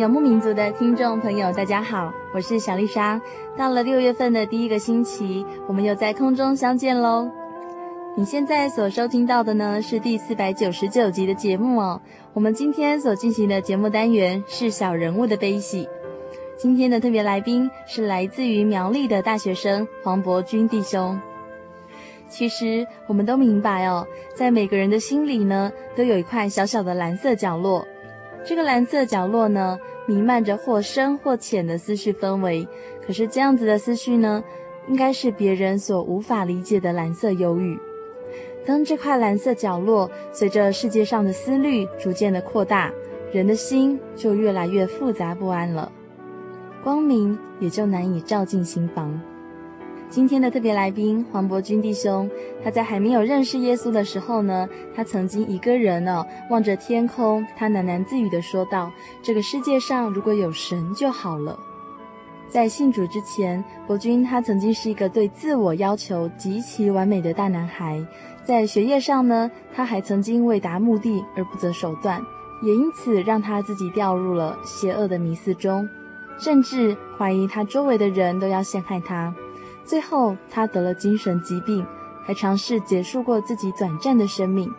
游牧民族的听众朋友，大家好，我是小丽莎。到了六月份的第一个星期，我们又在空中相见喽。你现在所收听到的呢，是第四百九十九集的节目哦。我们今天所进行的节目单元是小人物的悲喜。今天的特别来宾是来自于苗栗的大学生黄伯钧弟兄。其实我们都明白哦，在每个人的心里呢，都有一块小小的蓝色角落。这个蓝色角落呢，弥漫着或深或浅的思绪氛围。可是这样子的思绪呢，应该是别人所无法理解的蓝色忧郁。当这块蓝色角落随着世界上的思虑逐渐的扩大，人的心就越来越复杂不安了，光明也就难以照进心房。今天的特别来宾黄伯钧弟兄，他在还没有认识耶稣的时候呢，他曾经一个人呢、哦、望着天空，他喃喃自语地说道：“这个世界上如果有神就好了。”在信主之前，伯钧他曾经是一个对自我要求极其完美的大男孩，在学业上呢，他还曾经为达目的而不择手段，也因此让他自己掉入了邪恶的迷思中，甚至怀疑他周围的人都要陷害他。最后，他得了精神疾病，还尝试结束过自己短暂的生命。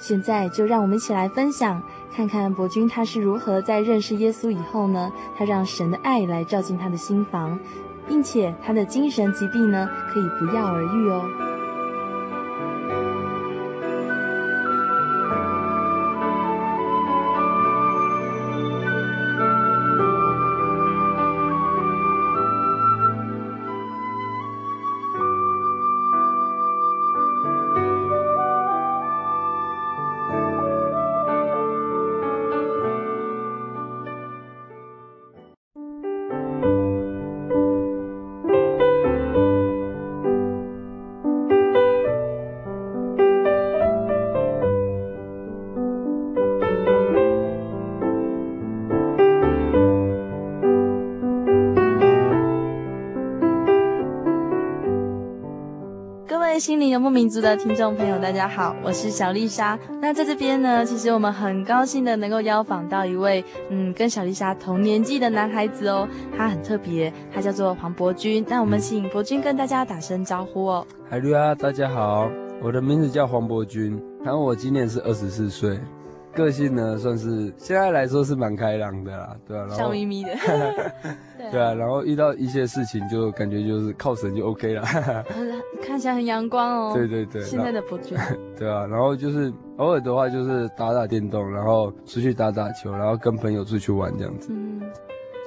现在，就让我们一起来分享，看看伯君他是如何在认识耶稣以后呢，他让神的爱来照进他的心房，并且他的精神疾病呢，可以不药而愈哦。心灵游牧民族的听众朋友，大家好，我是小丽莎。那在这边呢，其实我们很高兴的能够邀访到一位，嗯，跟小丽莎同年纪的男孩子哦。他很特别，他叫做黄伯君。那我们请伯君跟大家打声招呼哦。海瑞啊，大家好，我的名字叫黄伯君，然后我今年是二十四岁。个性呢，算是现在来说是蛮开朗的啦，对啊，然后笑眯眯的，对啊，然后遇到一些事情就感觉就是靠神就 OK 了，看起来很阳光哦。对对对，现在的伯君，对啊，然后就是偶尔的话就是打打电动，然后出去打打球，然后跟朋友出去玩这样子。嗯，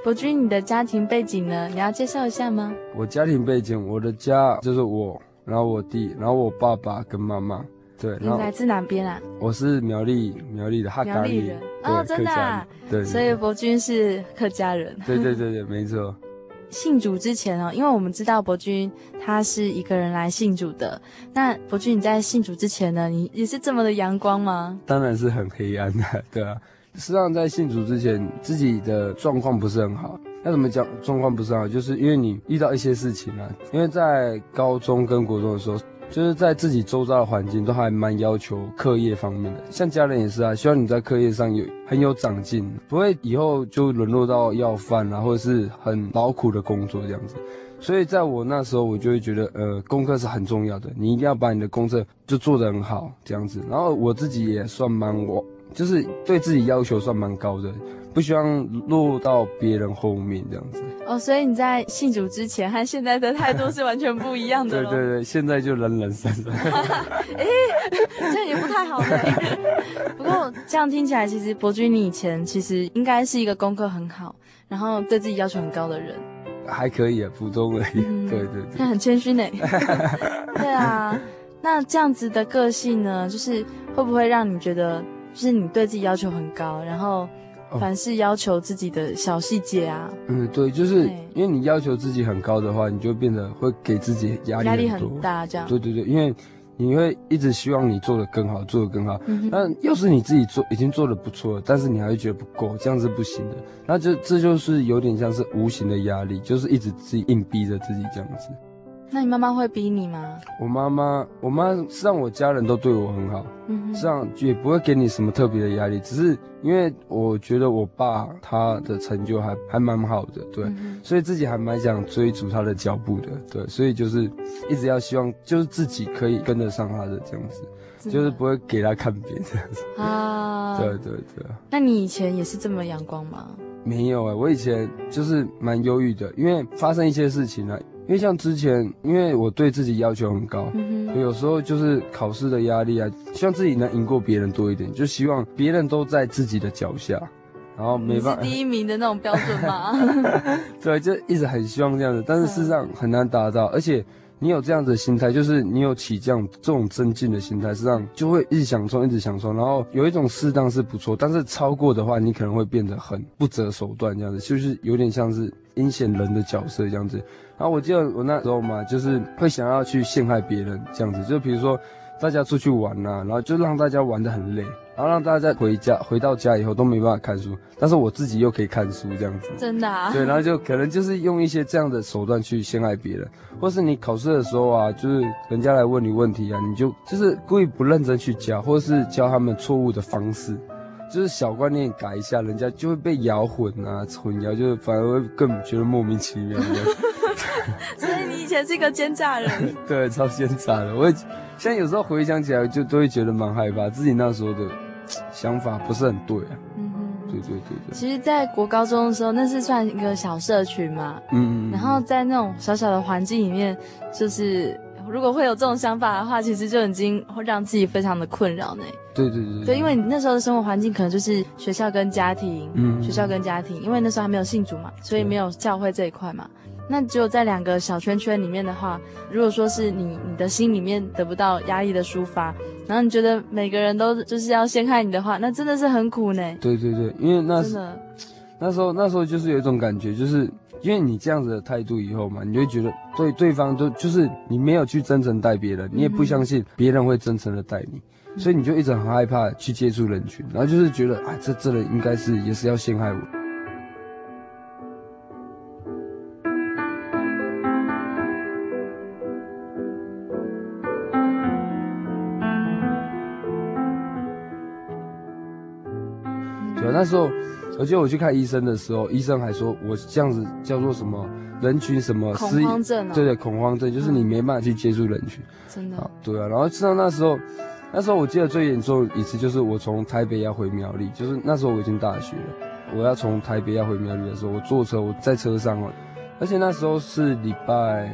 伯君，你的家庭背景呢？你要介绍一下吗？我家庭背景，我的家就是我，然后我弟，然后我爸爸跟妈妈。对，你来自哪边啊？我是苗栗苗栗的哈嘎利人哦，真的啊，对，所以伯君是客家人。对对对对，没错。信主之前哦，因为我们知道伯君他是一个人来信主的。那伯君你在信主之前呢，你也是这么的阳光吗？当然是很黑暗的，对啊。实际上在信主之前，自己的状况不是很好。那怎么讲？状况不是很好，就是因为你遇到一些事情啊。因为在高中跟国中的时候，就是在自己周遭的环境都还蛮要求课业方面的，像家人也是啊，希望你在课业上有很有长进，不会以后就沦落到要饭啊，或者是很劳苦的工作这样子。所以在我那时候，我就会觉得，呃，功课是很重要的，你一定要把你的功课就做得很好这样子。然后我自己也算蛮我，就是对自己要求算蛮高的。不希望落到别人后面这样子哦，所以你在信主之前和现在的态度是完全不一样的。对对对，现在就冷冷散散。哎、欸，这样也不太好的。不过这样听起来，其实伯君你以前其实应该是一个功课很好，然后对自己要求很高的人。还可以啊，普通而已。嗯、对对对，那很谦虚呢。对啊，那这样子的个性呢，就是会不会让你觉得，就是你对自己要求很高，然后？凡事要求自己的小细节啊，嗯，对，就是因为你要求自己很高的话，你就变得会给自己压力，压力很大，这样。对对对，因为你会一直希望你做得更好，做得更好。嗯哼。那要是你自己做已经做得不错了，但是你还会觉得不够，这样是不行的。那就这就是有点像是无形的压力，就是一直自己硬逼着自己这样子。那你妈妈会逼你吗？我妈妈，我妈是让我家人都对我很好，嗯哼，这样也不会给你什么特别的压力，只是因为我觉得我爸他的成就还还蛮好的，对，嗯、所以自己还蛮想追逐他的脚步的，对，所以就是一直要希望就是自己可以跟得上他的这样子，的就是不会给他看扁这样子啊，对对对。那你以前也是这么阳光吗？没有哎、欸，我以前就是蛮忧郁的，因为发生一些事情呢、啊。因为像之前，因为我对自己要求很高，嗯、有时候就是考试的压力啊，希望自己能赢过别人多一点，就希望别人都在自己的脚下，然后没办法。第一名的那种标准吗？对，就一直很希望这样子，但是事实上很难达到，而且。你有这样子的心态，就是你有起这样这种增进的心态，实际上就会一直想冲，一直想冲，然后有一种适当是不错，但是超过的话，你可能会变得很不择手段这样子，就是有点像是阴险人的角色这样子。然后我记得我那时候嘛，就是会想要去陷害别人这样子，就比如说大家出去玩呐、啊，然后就让大家玩得很累。然后让大家在回家回到家以后都没办法看书，但是我自己又可以看书这样子。真的啊？对，然后就可能就是用一些这样的手段去陷害别人，或是你考试的时候啊，就是人家来问你问题啊，你就就是故意不认真去教，或是教他们错误的方式，就是小观念改一下，人家就会被摇混啊，混淆，就反而会更觉得莫名其妙。所以你以前是一个奸诈人？对，超奸诈的。我也现在有时候回想起来，就都会觉得蛮害怕自己那时候的。想法不是很对啊，嗯哼，对对对对。其实，在国高中的时候，那是算一个小社群嘛，嗯嗯。然后在那种小小的环境里面，就是如果会有这种想法的话，其实就已经会让自己非常的困扰呢。对对对对。对，因为你那时候的生活环境可能就是学校跟家庭，嗯，学校跟家庭，因为那时候还没有信主嘛，所以没有教会这一块嘛。那只有在两个小圈圈里面的话，如果说是你你的心里面得不到压抑的抒发，然后你觉得每个人都就是要陷害你的话，那真的是很苦呢。对对对，因为那真的那时候那时候就是有一种感觉，就是因为你这样子的态度以后嘛，你就会觉得对对方都就是你没有去真诚待别人，你也不相信别人会真诚的待你，嗯、所以你就一直很害怕去接触人群，然后就是觉得啊，这这人应该是也是要陷害我。那时候，我记得我去看医生的时候，医生还说我这样子叫做什么人群什么恐慌症、啊、对对，恐慌症就是你没办法去接触人群。真的。对啊，然后直到那时候，那时候我记得最严重一次就是我从台北要回苗栗，就是那时候我已经大学了，我要从台北要回苗栗的时候，我坐车我在车上哦，而且那时候是礼拜。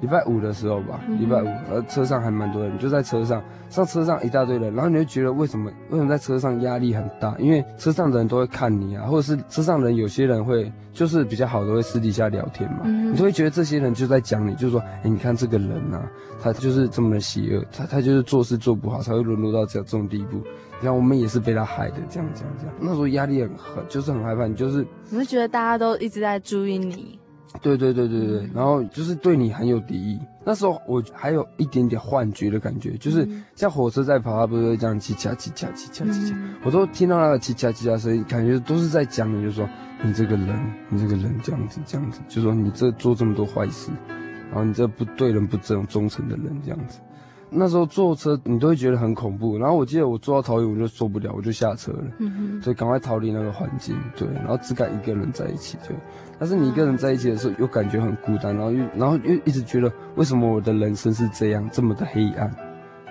礼拜五的时候吧，礼拜五，呃，车上还蛮多人，就在车上，上车上一大堆人，然后你就觉得为什么为什么在车上压力很大？因为车上的人都会看你啊，或者是车上人有些人会就是比较好的会私底下聊天嘛，你就会觉得这些人就在讲你，就是说，哎，你看这个人啊，他就是这么的邪恶，他他就是做事做不好，才会沦落到这这种地步。然后我们也是被他害的，这样这样这样，那时候压力很很，就是很害怕，你就是你会觉得大家都一直在注意你。对对对对对，然后就是对你很有敌意。那时候我还有一点点幻觉的感觉，就是像火车在跑，它不是会这样叽喳叽喳叽喳叽喳，我都听到那个叽喳叽喳声音，感觉都是在讲你，就说你这个人，你这个人这样子这样子，就说你这做这么多坏事，然后你这不对人不忠忠诚的人这样子。那时候坐车你都会觉得很恐怖，然后我记得我坐到桃园我就受不了，我就下车了，嗯，所以赶快逃离那个环境，对，然后只敢一个人在一起，对。但是你一个人在一起的时候，又感觉很孤单，然后又然后又一直觉得为什么我的人生是这样这么的黑暗，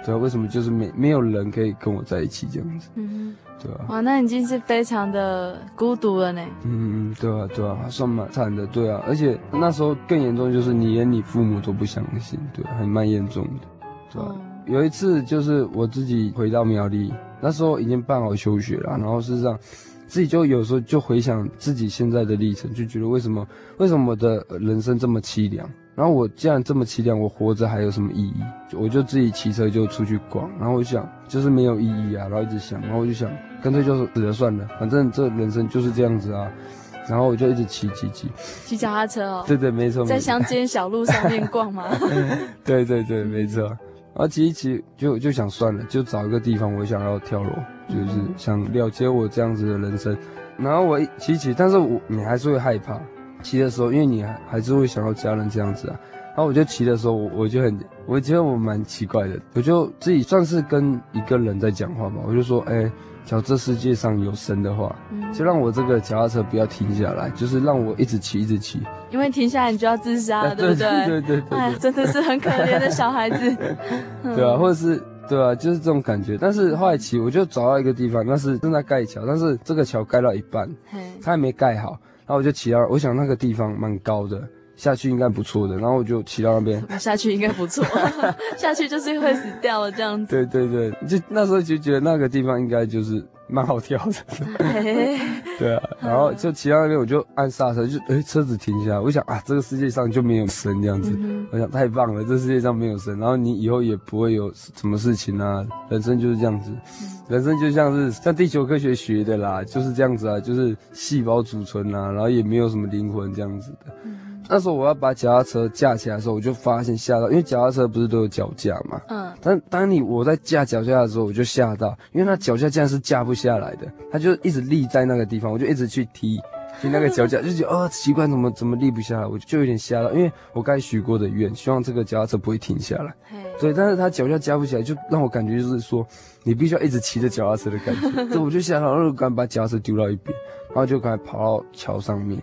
对啊，为什么就是没没有人可以跟我在一起这样子，嗯，对啊。哇，那已经是非常的孤独了呢。嗯嗯，对啊对啊，还算蛮惨的，对啊，而且那时候更严重就是你连你父母都不相信，对，还蛮严重的。对吧？有一次就是我自己回到苗栗，那时候已经办好休学了，然后事实上自己就有时候就回想自己现在的历程，就觉得为什么为什么我的人生这么凄凉？然后我既然这么凄凉，我活着还有什么意义？我就自己骑车就出去逛，然后我就想就是没有意义啊，然后一直想，然后我就想干脆就死了算了，反正这人生就是这样子啊。然后我就一直骑骑骑，骑脚踏车哦。对对，没错。在乡间小路上面逛吗？对对对，没错。然后骑一骑就就想算了，就找一个地方，我想要跳楼，就是想了结我这样子的人生。然后我一骑骑，但是我你还是会害怕骑的时候，因为你还还是会想要家人这样子啊。然后我就骑的时候，我我就很，我觉得我蛮奇怪的，我就自己算是跟一个人在讲话吧，我就说，哎。假如这世界上有神的话，就让我这个脚踏车不要停下来，就是让我一直骑，一直骑。因为停下来你就要自杀了，对不对？对对对对。哎，真的是很可怜的小孩子。对啊，或者是对啊，就是这种感觉。但是后来骑，我就找到一个地方，那是正在盖桥，但是这个桥盖到一半，它还没盖好，然后我就骑到，我想那个地方蛮高的。下去应该不错的，然后我就骑到那边。下去应该不错，下去就是会死掉了这样子。对对对，就那时候就觉得那个地方应该就是蛮好跳的。对啊，然后就骑到那边，我就按刹车，就哎车子停下来，我想啊，这个世界上就没有神这样子。嗯、我想太棒了，这世界上没有神，然后你以后也不会有什么事情啊，人生就是这样子，人生就像是像地球科学学的啦，就是这样子啊，就是细胞组成啊，然后也没有什么灵魂这样子的。那时候我要把脚踏车架起来的时候，我就发现吓到，因为脚踏车不是都有脚架嘛。嗯。但当你我在架脚架的时候，我就吓到，因为那脚架竟然是架不下来的，它就一直立在那个地方，我就一直去踢踢那个脚架，就觉得哦奇怪，怎么怎么立不下来，我就有点吓到，因为我该许过的愿，希望这个脚踏车不会停下来。嘿。对，但是它脚架架不起来，就让我感觉就是说，你必须要一直骑着脚踏车的感觉。所以我就吓到，然后赶紧把脚踏车丢到一边，然后就赶紧跑到桥上面。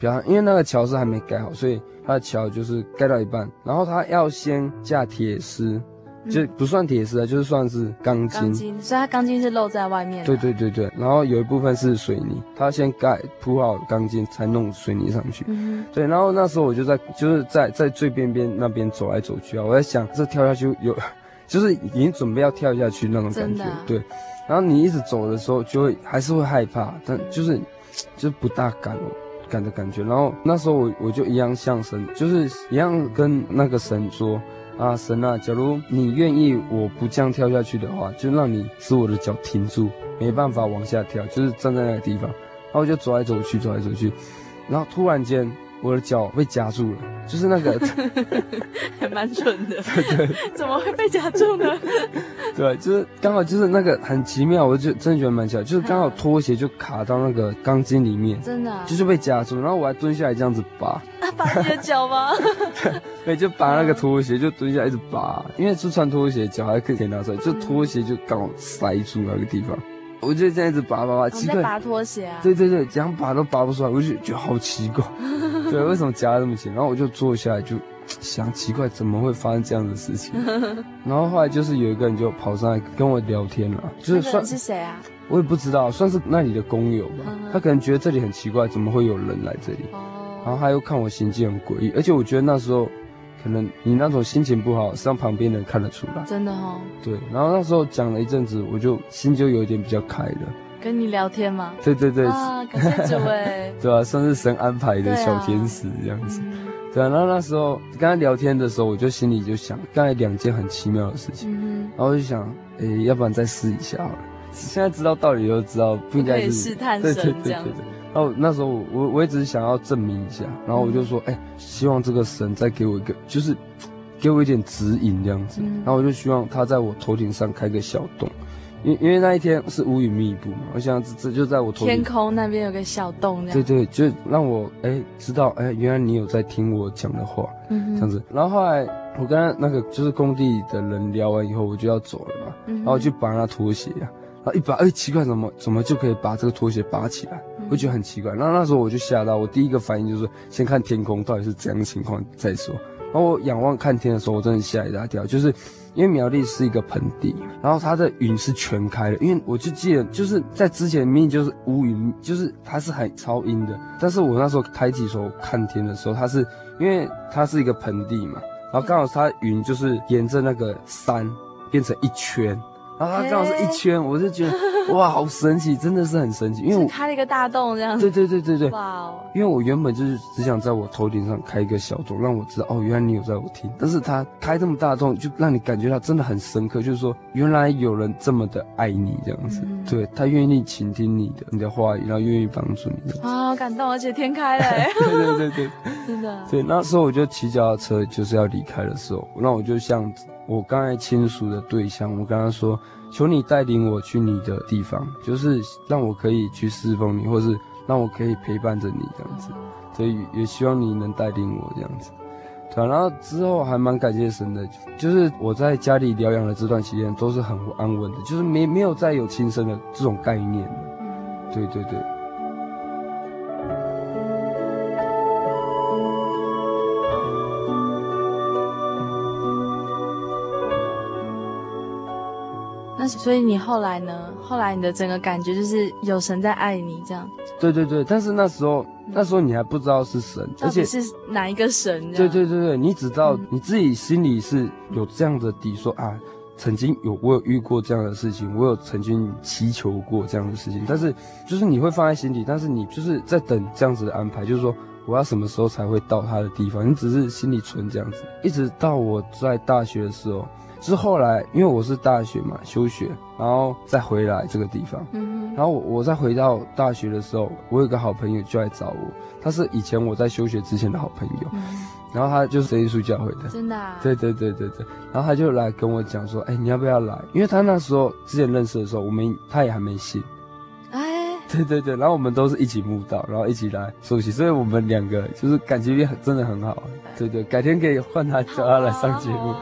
嘿。因为那个桥是还没盖好，所以它的桥就是盖到一半，然后它要先架铁丝，就不算铁丝啊，就是算是钢筋。钢筋，所以它钢筋是露在外面。对对对对，然后有一部分是水泥，它先盖铺好钢筋，才弄水泥上去。嗯。对，然后那时候我就在就是在在最边边那边走来走去啊，我在想这跳下去有，就是已经准备要跳下去那种感觉。啊、对，然后你一直走的时候就会还是会害怕，但就是就是不大敢哦。感的感觉，然后那时候我我就一样向神，就是一样跟那个神说啊，神啊，假如你愿意我不这样跳下去的话，就让你使我的脚停住，没办法往下跳，就是站在那个地方，然后我就走来走去，走来走去，然后突然间。我的脚被夹住了，就是那个，还蛮蠢的，对对，怎么会被夹住呢？对，就是刚好就是那个很奇妙，我就真的觉得蛮奇妙，就是刚好拖鞋就卡到那个钢筋里面，真的，就是被夹住，然后我还蹲下来这样子拔，啊，拔你的脚吗？对，就拔那个拖鞋，就蹲下来一直拔，因为是穿拖鞋，脚还可以可以拿出来，就拖鞋就刚好塞住那个地方。我就这样子拔拔拔，奇怪，在拔拖鞋啊？对对对，怎样拔都拔不出来，我就觉得好奇怪。对，为什么夹得这么紧？然后我就坐下来就想，奇怪怎么会发生这样的事情？然后后来就是有一个人就跑上来跟我聊天了，就是算是谁啊？我也不知道，算是那里的工友吧。他可能觉得这里很奇怪，怎么会有人来这里？然后他又看我行迹很诡异，而且我觉得那时候。可能你那种心情不好，是让旁边人看得出来。真的哦。对，然后那时候讲了一阵子，我就心就有一点比较开了。跟你聊天吗？对对对。啊，感谢主哎。对啊，算是神安排的小天使这样子。对啊，然后那时候跟他聊天的时候，我就心里就想，刚才两件很奇妙的事情。嗯。然后我就想，诶，要不然再试一下好了。现在知道道理，就知道不应该是试探神这样子。然然后那时候我我我也只是想要证明一下，然后我就说，哎、欸，希望这个神再给我一个，就是给我一点指引这样子。然后我就希望他在我头顶上开个小洞。因因为那一天是乌云密布嘛，我想这这就在我头天空那边有个小洞，对对，就让我哎、欸、知道哎、欸，原来你有在听我讲的话，嗯，这样子。然后后来我跟那个就是工地的人聊完以后，我就要走了嘛，嗯、然后我就拔那拖鞋啊，然后一拔，哎、欸，奇怪，怎么怎么就可以把这个拖鞋拔起来？我觉得很奇怪。然后那时候我就吓到，我第一个反应就是先看天空到底是怎样的情况再说。然后我仰望看天的时候，我真的吓一大跳，就是。因为苗栗是一个盆地，然后它的云是全开的。因为我就记得，就是在之前明明就是乌云，就是它是很超阴的。但是我那时候抬起手看天的时候，它是因为它是一个盆地嘛，然后刚好它云就是沿着那个山变成一圈。然后它刚好是一圈，我就觉得哇，好神奇，真的是很神奇。因为我开了一个大洞这样子。对对对对对。哇哦。因为我原本就是只想在我头顶上开一个小洞，让我知道哦，原来你有在我听。但是它开这么大洞，就让你感觉到真的很深刻，就是说原来有人这么的爱你这样子。嗯、对，他愿意倾听你的你的话语，然后愿意帮助你。啊，好感动，而且天开了。对对对对。真的。对，那时候我就骑脚踏车，就是要离开的时候，那我就像我刚才倾诉的对象，我跟他说。求你带领我去你的地方，就是让我可以去侍奉你，或是让我可以陪伴着你这样子。所以也希望你能带领我这样子。对啊，然后之后还蛮感谢神的，就是我在家里疗养的这段期间都是很安稳的，就是没没有再有轻生的这种概念。对对对。所以你后来呢？后来你的整个感觉就是有神在爱你，这样。对对对，但是那时候，那时候你还不知道是神，而且是哪一个神？对对对对，你只知道你自己心里是有这样的底，说啊，曾经有我有遇过这样的事情，我有曾经祈求过这样的事情，但是就是你会放在心底，但是你就是在等这样子的安排，就是说我要什么时候才会到他的地方？你只是心里存这样子，一直到我在大学的时候。是后来，因为我是大学嘛，休学，然后再回来这个地方。嗯，然后我我再回到大学的时候，我有个好朋友就来找我，他是以前我在休学之前的好朋友，嗯、然后他就是耶稣教会的，真的、啊？对对对对对。然后他就来跟我讲说，哎，你要不要来？因为他那时候之前认识的时候，我们他也还没信。哎，对对对。然后我们都是一起慕道，然后一起来熟悉，所以我们两个就是感情也很真的很好。对对，改天可以换他叫他来上节目。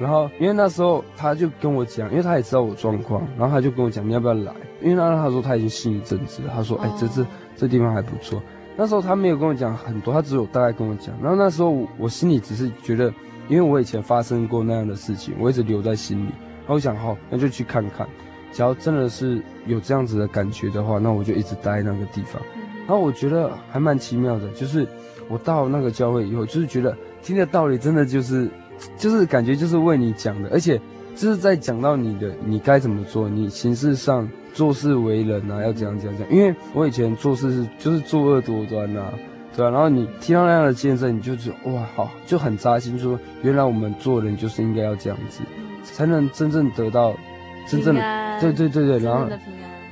然后，因为那时候他就跟我讲，因为他也知道我状况，然后他就跟我讲，你要不要来？因为那他说他已经信一阵子了，他说，哎，这这这地方还不错。那时候他没有跟我讲很多，他只有大概跟我讲。然后那时候我，我心里只是觉得，因为我以前发生过那样的事情，我一直留在心里。然后我想，好，那就去看看。只要真的是有这样子的感觉的话，那我就一直待在那个地方。然后我觉得还蛮奇妙的，就是我到那个教会以后，就是觉得听的道理真的就是。就是感觉就是为你讲的，而且就是在讲到你的你该怎么做，你形式上做事为人啊，要怎样怎样怎样。因为我以前做事是就是作恶多端呐，对吧？然后你听到那样的见证，你就觉得哇，好就很扎心，说原来我们做人就是应该要这样子，才能真正得到真正的对对对对，然后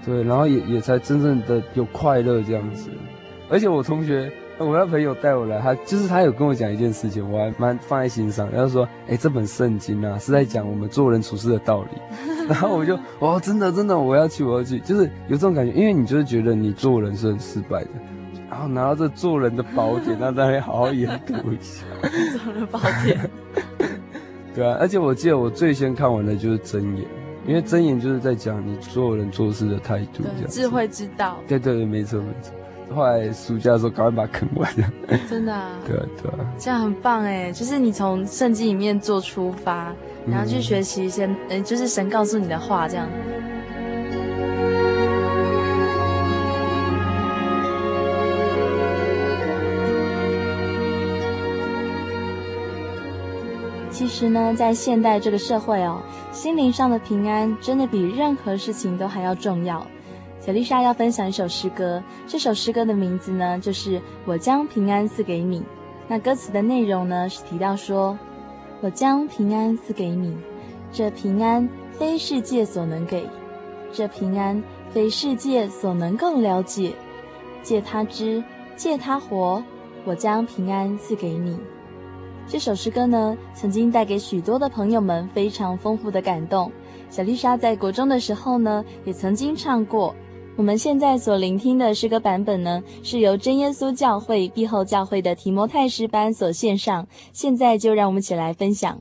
对，然后也也才真正的有快乐这样子。而且我同学。我那朋友带我来，他就是他有跟我讲一件事情，我还蛮放在心上。然后说，哎、欸，这本圣经啊，是在讲我们做人处事的道理。然后我就，哦，真的真的，我要去，我要去，就是有这种感觉，因为你就是觉得你做人是很失败的，然后拿到这做人的宝典，那当然好好研读一下。做人宝典。对啊，而且我记得我最先看完的就是箴言，因为箴言就是在讲你做人做事的态度，这样智慧之道。对对对，没错没错。后来暑假的时候，赶快把它啃完了。真的啊？对啊，对啊。这样很棒哎，就是你从圣经里面做出发，然后去学习一些，嗯、就是神告诉你的话，这样。其实呢，在现代这个社会哦，心灵上的平安真的比任何事情都还要重要。小丽莎要分享一首诗歌，这首诗歌的名字呢，就是《我将平安赐给你》。那歌词的内容呢，是提到说：“我将平安赐给你，这平安非世界所能给，这平安非世界所能够了解。借他知，借他活，我将平安赐给你。这首诗歌呢，曾经带给许多的朋友们非常丰富的感动。小丽莎在国中的时候呢，也曾经唱过。我们现在所聆听的诗歌版本呢，是由真耶稣教会碧后教会的提摩太诗班所献上。现在就让我们一起来分享。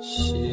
吸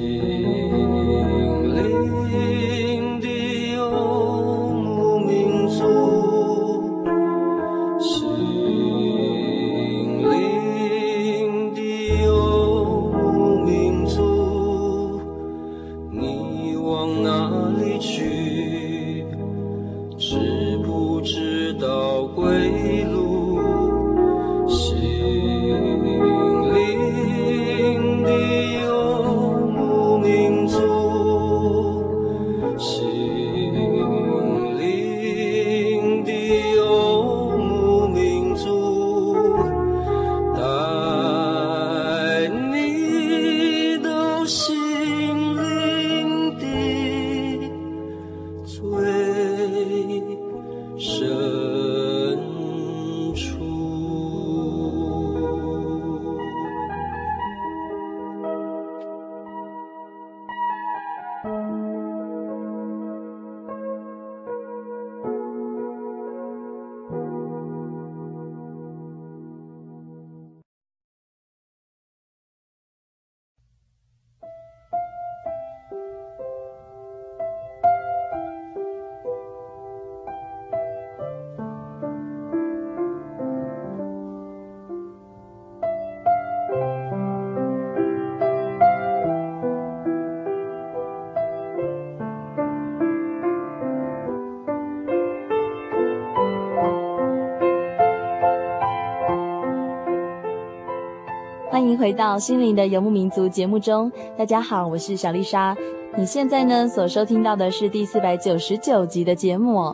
回到心灵的游牧民族节目中，大家好，我是小丽莎。你现在呢所收听到的是第四百九十九集的节目。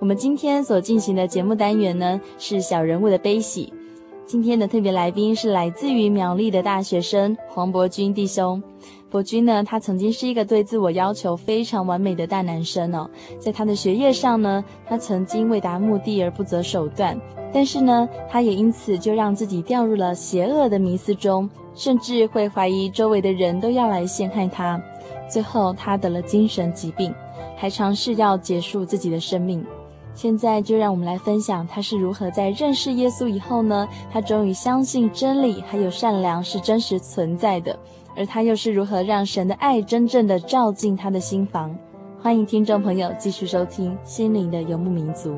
我们今天所进行的节目单元呢是小人物的悲喜。今天的特别来宾是来自于苗栗的大学生黄伯君弟兄。伯君呢，他曾经是一个对自我要求非常完美的大男生哦。在他的学业上呢，他曾经为达目的而不择手段。但是呢，他也因此就让自己掉入了邪恶的迷思中，甚至会怀疑周围的人都要来陷害他。最后，他得了精神疾病，还尝试要结束自己的生命。现在就让我们来分享他是如何在认识耶稣以后呢，他终于相信真理还有善良是真实存在的，而他又是如何让神的爱真正的照进他的心房。欢迎听众朋友继续收听《心灵的游牧民族》。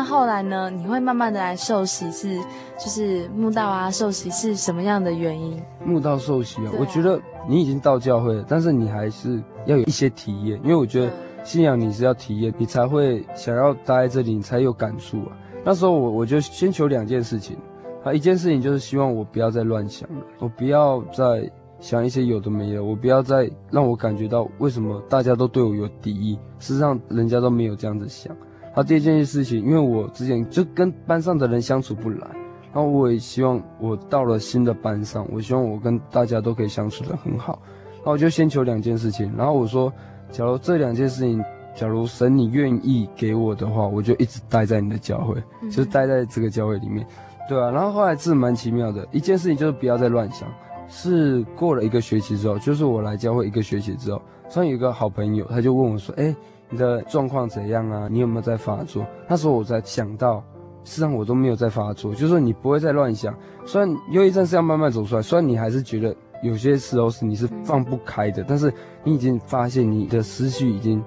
那后来呢？你会慢慢的来受洗，是就是慕道啊，受洗是什么样的原因？慕道受洗啊，我觉得你已经到教会了，但是你还是要有一些体验，因为我觉得信仰你是要体验，你才会想要待在这里，你才有感触啊。那时候我我就先求两件事情，啊，一件事情就是希望我不要再乱想了，我不要再想一些有的没的，我不要再让我感觉到为什么大家都对我有敌意，事实上人家都没有这样子想。好，第一件事情，因为我之前就跟班上的人相处不来，然后我也希望我到了新的班上，我希望我跟大家都可以相处的很好。然后我就先求两件事情，然后我说，假如这两件事情，假如神你愿意给我的话，我就一直待在你的教会，就是待在这个教会里面，对啊。然后后来是蛮奇妙的一件事情，就是不要再乱想。是过了一个学期之后，就是我来教会一个学期之后，突然有一个好朋友，他就问我说：“哎，你的状况怎样啊？你有没有在发作？”那时候我才想到，实际上我都没有在发作，就是你不会再乱想。虽然忧郁症是要慢慢走出来，虽然你还是觉得有些时候是你是放不开的，但是你已经发现你的思绪已经。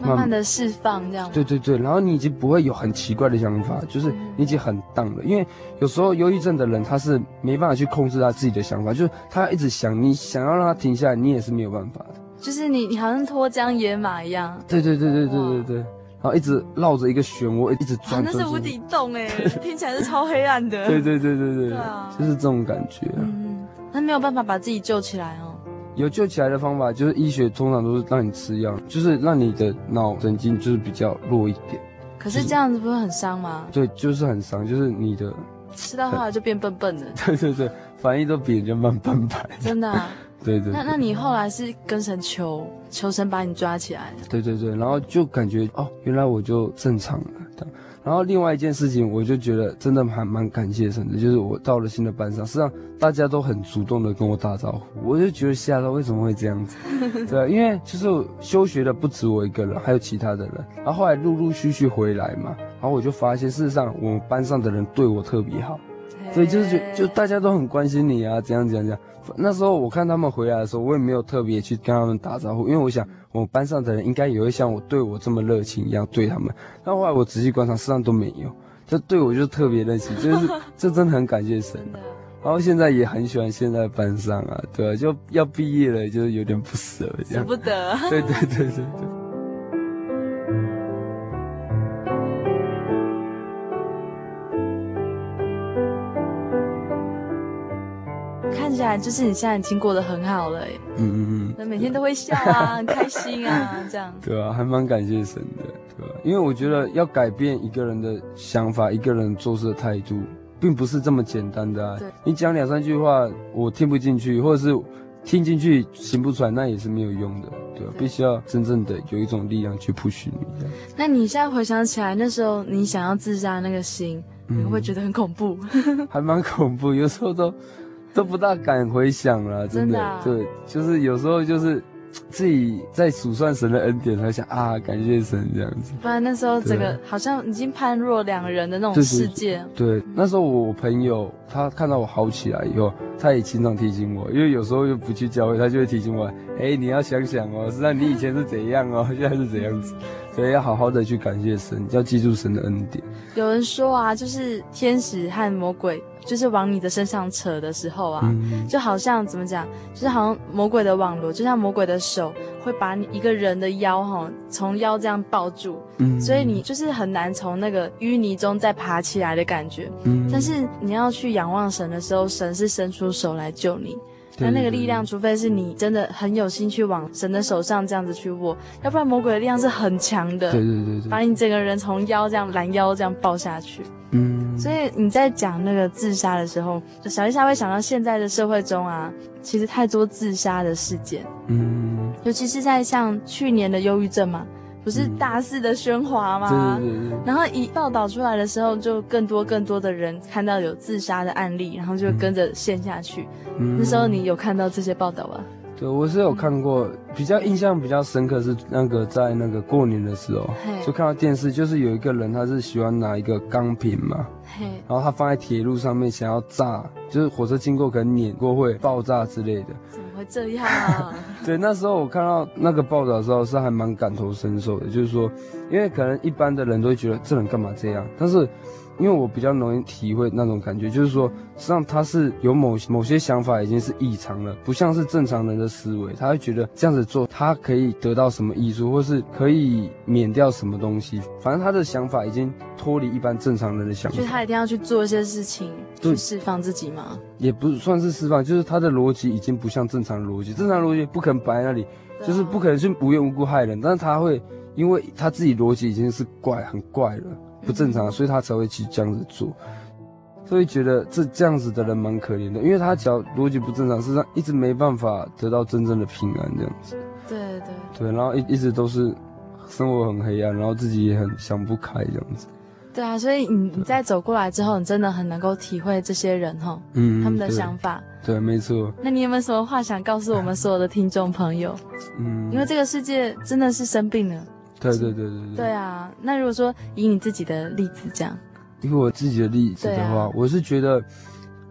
慢慢的释放这样，对对对，然后你已经不会有很奇怪的想法，就是你已经很荡了。因为有时候忧郁症的人他是没办法去控制他自己的想法，就是他一直想，你想要让他停下来，你也是没有办法的。就是你你好像脱缰野马一样。对对对对对对对，然后一直绕着一个漩涡一直转。啊，那是无底洞哎，听起来是超黑暗的。对对对对对，对啊，就是这种感觉。嗯，他没有办法把自己救起来哦。有救起来的方法，就是医学通常都是让你吃药，就是让你的脑神经就是比较弱一点。可是这样子不是很伤吗？对，就是很伤，就是你的吃到后来就变笨笨的。对对对，反应都比人家慢半拍。真的啊？对对，对。那那你后来是跟神求，求神把你抓起来？对对对，然后就感觉哦，原来我就正常了。然后另外一件事情，我就觉得真的还蛮感谢神的，就是我到了新的班上，实际上大家都很主动的跟我打招呼，我就觉得吓到，为什么会这样子？对啊，因为就是休学的不止我一个人，还有其他的人。然后后来陆陆续续回来嘛，然后我就发现，事实上我们班上的人对我特别好，所以就是就就大家都很关心你啊，怎样怎样怎样。那时候我看他们回来的时候，我也没有特别去跟他们打招呼，因为我想。我班上的人应该也会像我对我这么热情一样对他们，但后来我仔细观察，实际上都没有，就对我就特别热情，就是 这真的很感谢神。然后现在也很喜欢现在班上啊，对，就要毕业了，就是有点不舍，这样。舍不得。对对对对对。就是你现在已经过得很好了，嗯嗯嗯，那每天都会笑啊，很开心啊，这样。对啊，还蛮感谢神的，对吧？因为我觉得要改变一个人的想法，一个人做事的态度，并不是这么简单的啊。对，你讲两三句话，我听不进去，或者是听进去行不出来，那也是没有用的，对吧？对，必须要真正的有一种力量去 push 你。那你现在回想起来，那时候你想要自杀那个心，你会不会觉得很恐怖？还蛮恐怖，有时候都。都不大敢回想了，真的，真的啊、对，就是有时候就是自己在数算神的恩典，才想啊，感谢神这样子。不然那时候整个好像已经判若两人的那种世界。对，对，对，那时候我朋友他看到我好起来以后，他也经常提醒我，因为有时候又不去教会，他就会提醒我，哎，你要想想哦，实际上你以前是怎样哦，现在是怎样子，所以要好好的去感谢神，要记住神的恩典。有人说啊，就是天使和魔鬼。就是往你的身上扯的时候啊，嗯、就好像怎么讲，就是好像魔鬼的网络，就像魔鬼的手会把你一个人的腰哈，从腰这样抱住，嗯，所以你就是很难从那个淤泥中再爬起来的感觉，嗯，但是你要去仰望神的时候，神是伸出手来救你。那那个力量，除非是你真的很有心去往神的手上这样子去握，要不然魔鬼的力量是很强的。对对对对，把你整个人从腰这样拦腰这样抱下去。嗯。所以你在讲那个自杀的时候，小一下会想到现在的社会中啊，其实太多自杀的事件。嗯。尤其是在像去年的忧郁症嘛。不是大肆的喧哗吗？对对对对。然后一报道出来的时候，就更多更多的人看到有自杀的案例，然后就跟着陷下去。嗯。那时候你有看到这些报道吗？对，我是有看过，比较印象比较深刻是那个在那个过年的时候，就看到电视，就是有一个人他是喜欢拿一个钢瓶嘛，然后他放在铁路上面想要炸，就是火车经过可能碾过会爆炸之类的。这样啊？对，那时候我看到那个报道的时候是还蛮感同身受的，就是说，因为可能一般的人都会觉得这人干嘛这样，但是。因为我比较容易体会那种感觉，就是说，实际上他是有某某些想法已经是异常了，不像是正常人的思维，他会觉得这样子做，他可以得到什么益处，或是可以免掉什么东西，反正他的想法已经脱离一般正常人的想法。所以他一定要去做一些事情，去释放自己吗？也不算是释放，就是他的逻辑已经不像正常逻辑，正常逻辑不可能摆在那里，就是不可能去无缘无故害人，但是他会，因为他自己逻辑已经是怪很怪了。不正常，所以他才会去这样子做。所以觉得这这样子的人蛮可怜的，因为他只要逻辑不正常，实际上一直没办法得到真正的平安这样子。对对对，然后一一直都是生活很黑暗，然后自己也很想不开这样子。对啊，所以你你在走过来之后，你真的很能够体会这些人哈，嗯，他们的想法。对，对没错。那你有没有什么话想告诉我们所有的听众朋友？嗯，因为这个世界真的是生病了。对对对对对。对啊，那如果说以你自己的例子这样，以我自己的例子的话，啊、我是觉得，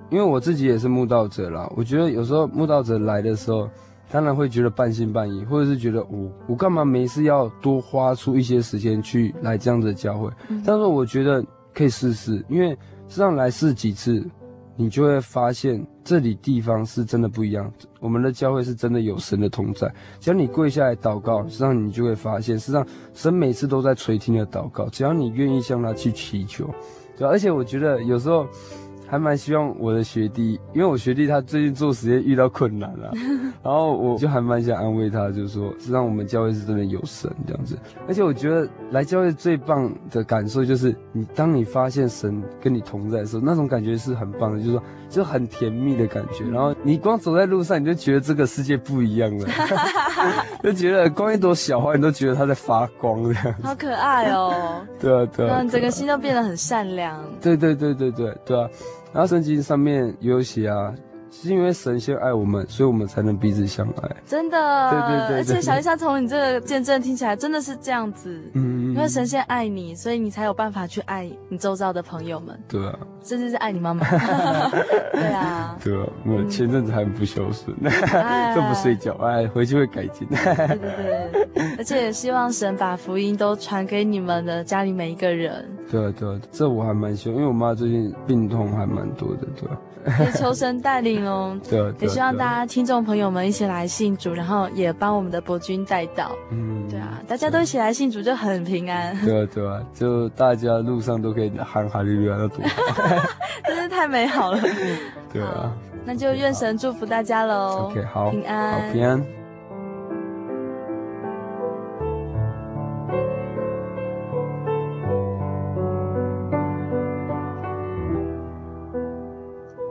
因为我自己也是慕道者啦，我觉得有时候慕道者来的时候。当然会觉得半信半疑，或者是觉得我我干嘛没事要多花出一些时间去来这样子的教会？嗯、但是我觉得可以试试，因为这样来试几次，你就会发现这里地方是真的不一样。我们的教会是真的有神的同在，只要你跪下来祷告，实际上你就会发现，实际上神每次都在垂听的祷告，只要你愿意向他去祈求，对？而且我觉得有时候。还蛮希望我的学弟，因为我学弟他最近做实验遇到困难了，然后我就还蛮想安慰他，就是说，实际上我们教会是真的有神这样子。而且我觉得来教会最棒的感受就是，你当你发现神跟你同在的时候，那种感觉是很棒的，就是说就很甜蜜的感觉。然后你光走在路上，你就觉得这个世界不一样了，就觉得光一朵小花，你都觉得它在发光这样。好可爱哦！对啊，对啊，嗯，整个心都变得很善良。对对对对对对啊！然后圣经上面有写啊，是因为神先爱我们，所以我们才能彼此相爱。真的，对对对，对。而且小丽莎从你这个见证听起来真的是这样子，嗯，因为神仙爱你，所以你才有办法去爱你周遭的朋友们。对啊，甚至是爱你妈妈。对啊。对啊，我前阵子还不孝顺，都不睡觉，哎，回去会改进。对对对，而且也希望神把福音都传给你们的家里每一个人。对啊对啊，这我还蛮希望，因为我妈最近病痛还蛮多的，对吧？也求神带领哦。对啊。也希望大家听众朋友们一起来信主，然后也帮我们的伯君带到。嗯。对啊，大家都一起来信主就很平安。对啊对啊，就大家路上都可以喊哈利路亚那种。真是太美好了。对啊。那就愿神祝福大家喽。OK，好。平安。好，平安。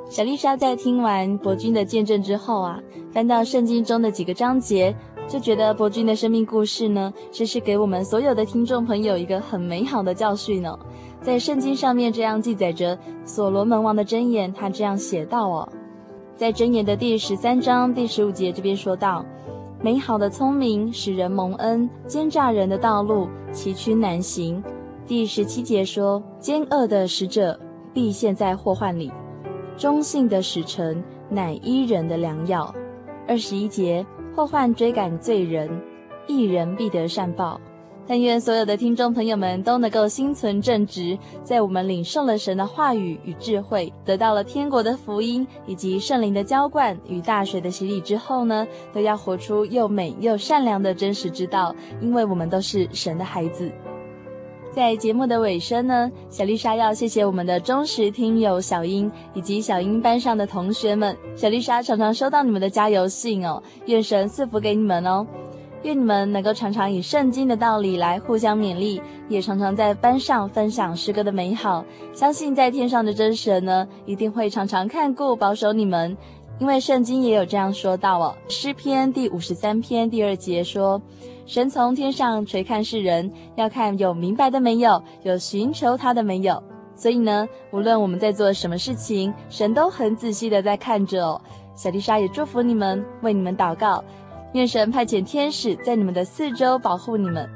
小丽莎在听完伯君的见证之后啊，翻到圣经中的几个章节，就觉得伯君的生命故事呢，这是给我们所有的听众朋友一个很美好的教训呢、在圣经上面这样记载着所罗门王的箴言，他这样写道哦，在箴言的第十三章第十五节这边说道：美好的聪明使人蒙恩，奸诈人的道路崎岖难行。第十七节说：奸恶的使者必陷在祸患里。忠信的使臣乃伊人的良药。二十一节，祸患追赶罪人，一人必得善报。但愿所有的听众朋友们都能够心存正直，在我们领受了神的话语与智慧，得到了天国的福音以及圣灵的浇灌与大水的洗礼之后呢，都要活出又美又善良的真实之道，因为我们都是神的孩子。在节目的尾声呢，小丽莎要谢谢我们的忠实听友小英以及小英班上的同学们。小丽莎常常收到你们的加油信哦，愿神赐福给你们哦，愿你们能够常常以圣经的道理来互相勉励，也常常在班上分享诗歌的美好。相信在天上的真神呢，一定会常常看顾保守你们，因为圣经也有这样说到哦，诗篇第五十三篇第二节说。神从天上垂看世人，要看有明白的没有，有寻求他的没有。所以呢，无论我们在做什么事情，神都很仔细的在看着哦。小丽莎也祝福你们，为你们祷告，愿神派遣天使在你们的四周保护你们。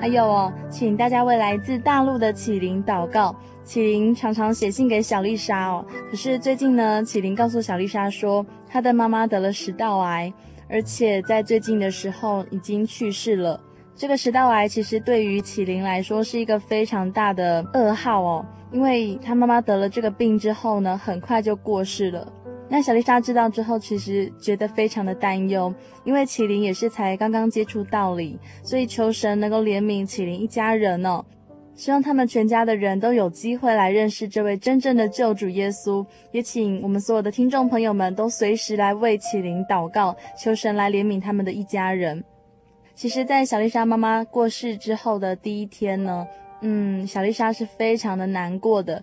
还有哦，请大家为来自大陆的启灵祷告。启灵常常写信给小丽莎哦，可是最近呢，启灵告诉小丽莎说，她的妈妈得了食道癌，而且在最近的时候已经去世了。这个食道癌其实对于启灵来说是一个非常大的噩耗哦，因为她妈妈得了这个病之后呢，很快就过世了。那小丽莎知道之后，其实觉得非常的担忧，因为启灵也是才刚刚接触道理，所以求神能够怜悯启灵一家人哦，希望他们全家的人都有机会来认识这位真正的救主耶稣。也请我们所有的听众朋友们都随时来为启灵祷告，求神来怜悯他们的一家人。其实，在小丽莎妈妈过世之后的第一天呢，嗯，小丽莎是非常的难过的，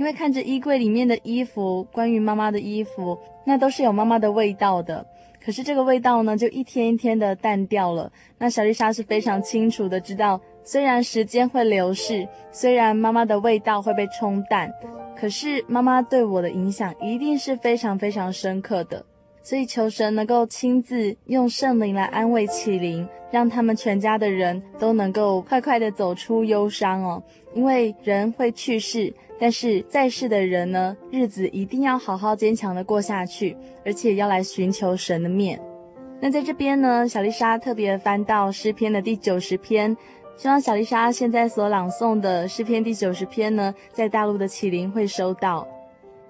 因为看着衣柜里面的衣服，关于妈妈的衣服，那都是有妈妈的味道的。可是这个味道呢，就一天一天的淡掉了。那小丽莎是非常清楚的知道，虽然时间会流逝，虽然妈妈的味道会被冲淡，可是妈妈对我的影响一定是非常非常深刻的。所以求神能够亲自用圣灵来安慰启灵，让他们全家的人都能够快快的走出忧伤哦。因为人会去世，但是在世的人呢，日子一定要好好坚强的过下去，而且要来寻求神的面。那在这边呢，小丽莎特别翻到诗篇的第九十篇，希望小丽莎现在所朗诵的诗篇第九十篇呢，在大陆的启灵会收到。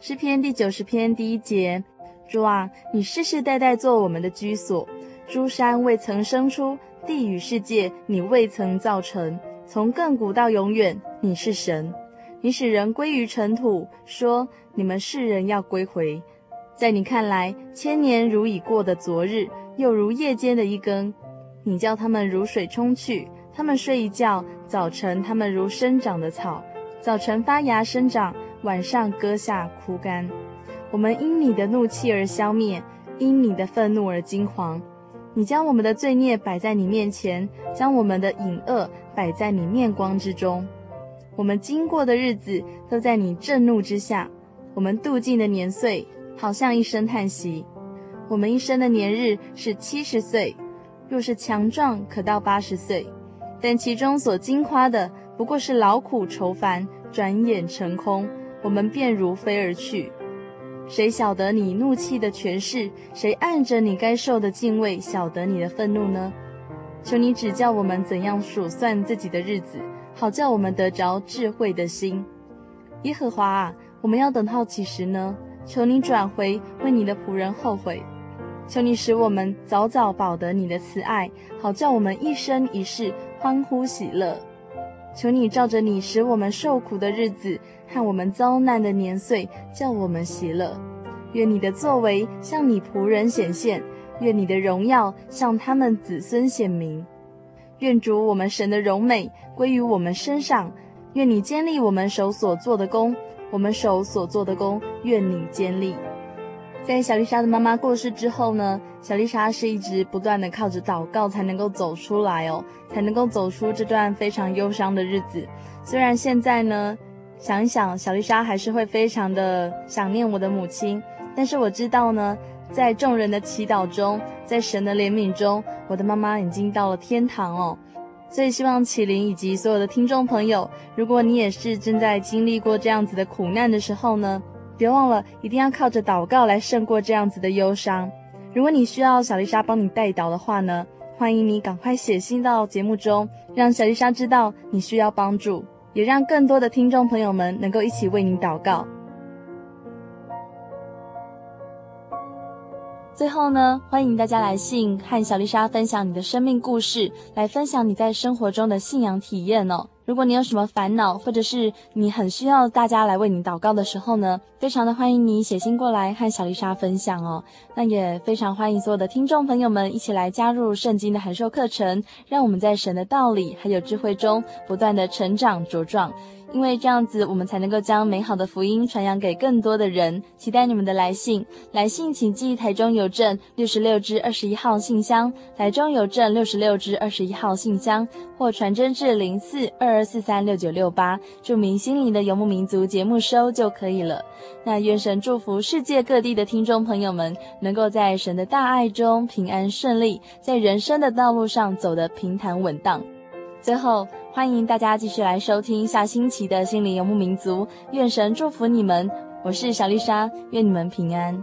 诗篇第九十篇第一节。主啊，你世世代代做我们的居所，诸山未曾生出，地与世界你未曾造成。从亘古到永远，你是神。你使人归于尘土，说你们世人要归回。在你看来，千年如已过的昨日，又如夜间的一更。你叫他们如水冲去，他们睡一觉，早晨他们如生长的草，早晨发芽生长，晚上割下枯干。我们因你的怒气而消灭，因你的愤怒而惊惶。你将我们的罪孽摆在你面前，将我们的隐恶摆在你面光之中。我们经过的日子都在你震怒之下，我们度尽的年岁好像一声叹息。我们一生的年日是七十岁，若是强壮，可到八十岁，但其中所经夸的不过是劳苦愁烦，转眼成空，我们便如飞而去。谁晓得你怒气的权势？谁按着你该受的敬畏晓得你的愤怒呢？求你指教我们怎样数算自己的日子，好叫我们得着智慧的心。耶和华啊，我们要等到几时呢？求你转回，为你的仆人后悔。求你使我们早早保得你的慈爱，好叫我们一生一世欢呼喜乐。求你照着你使我们受苦的日子，和我们遭难的年岁，叫我们喜乐。愿你的作为向你仆人显现，愿你的荣耀向他们子孙显明。愿主我们神的荣美归于我们身上。愿你坚立我们手所做的工，我们手所做的工，愿你坚立。在小丽莎的妈妈过世之后呢，小丽莎是一直不断的靠着祷告才能够走出来哦，才能够走出这段非常忧伤的日子。虽然现在呢，想一想，小丽莎还是会非常的想念我的母亲，但是我知道呢，在众人的祈祷中，在神的怜悯中，我的妈妈已经到了天堂哦。所以希望启灵以及所有的听众朋友，如果你也是正在经历过这样子的苦难的时候呢，别忘了，一定要靠着祷告来胜过这样子的忧伤。如果你需要小丽莎帮你代祷的话呢，欢迎你赶快写信到节目中，让小丽莎知道你需要帮助，也让更多的听众朋友们能够一起为你祷告。最后呢，欢迎大家来信和小丽莎分享你的生命故事，来分享你在生活中的信仰体验哦。如果你有什么烦恼，或者是你很需要大家来为你祷告的时候呢，非常的欢迎你写信过来和小丽莎分享哦。那也非常欢迎所有的听众朋友们一起来加入圣经的函授课程，让我们在神的道理还有智慧中不断的成长茁壮。因为这样子，我们才能够将美好的福音传扬给更多的人。期待你们的来信，来信请寄台中邮政六十六支二十一号信箱，台中邮政六十六支二十一号信箱，或传真至零四二二四三六九六八，注明心灵的游牧民族节目收就可以了。那愿神祝福世界各地的听众朋友们，能够在神的大爱中平安顺利，在人生的道路上走得平坦稳当。最后。欢迎大家继续来收听下星期的《心灵游牧民族》，愿神祝福你们，我是小丽莎，愿你们平安。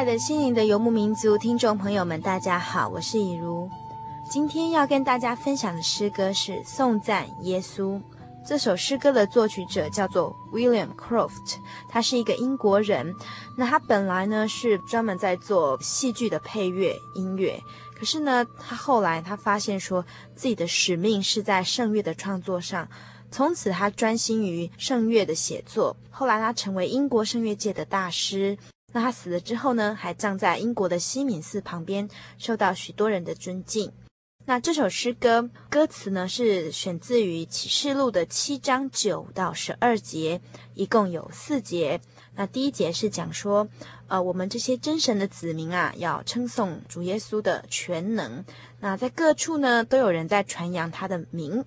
爱的心灵的游牧民族听众朋友们，大家好，我是以如。今天要跟大家分享的诗歌是《颂赞耶稣》。这首诗歌的作曲者叫做 William Croft，他是一个英国人。那他本来呢是专门在做戏剧的配乐音乐，可是呢，他后来他发现说自己的使命是在圣乐的创作上，从此他专心于圣乐的写作。后来他成为英国圣乐界的大师。那他死了之后呢，还葬在英国的西敏寺旁边，受到许多人的尊敬。那这首诗歌歌词呢，是选自于启示录的七章九到十二节，一共有四节。那第一节是讲说，呃，我们这些真神的子民啊，要称颂主耶稣的全能。那在各处呢，都有人在传扬他的名。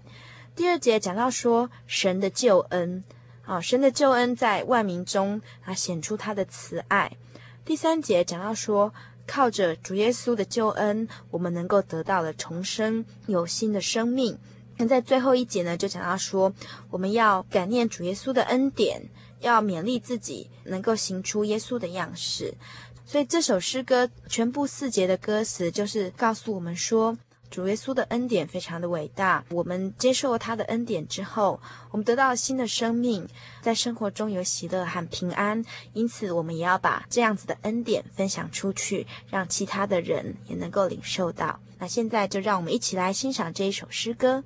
第二节讲到说，神的救恩，啊，神的救恩在万民中啊显出他的慈爱。第三节讲到说。靠着主耶稣的救恩，我们能够得到了重生，有新的生命。那在最后一节呢，就讲到说，我们要感念主耶稣的恩典，要勉励自己能够行出耶稣的样式。所以这首诗歌全部四节的歌词，就是告诉我们说。主耶稣的恩典非常的伟大，我们接受了他的恩典之后，我们得到新的生命，在生活中有喜乐和平安。因此，我们也要把这样子的恩典分享出去，让其他的人也能够领受到。那现在就让我们一起来欣赏这一首诗歌。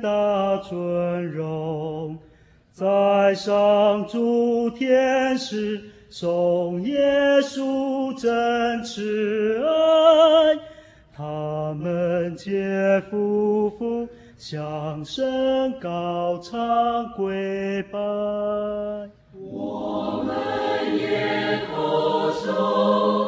大尊荣，在上诸天使颂耶稣真慈爱，他们皆夫妇向身高唱跪拜，我们也叩首。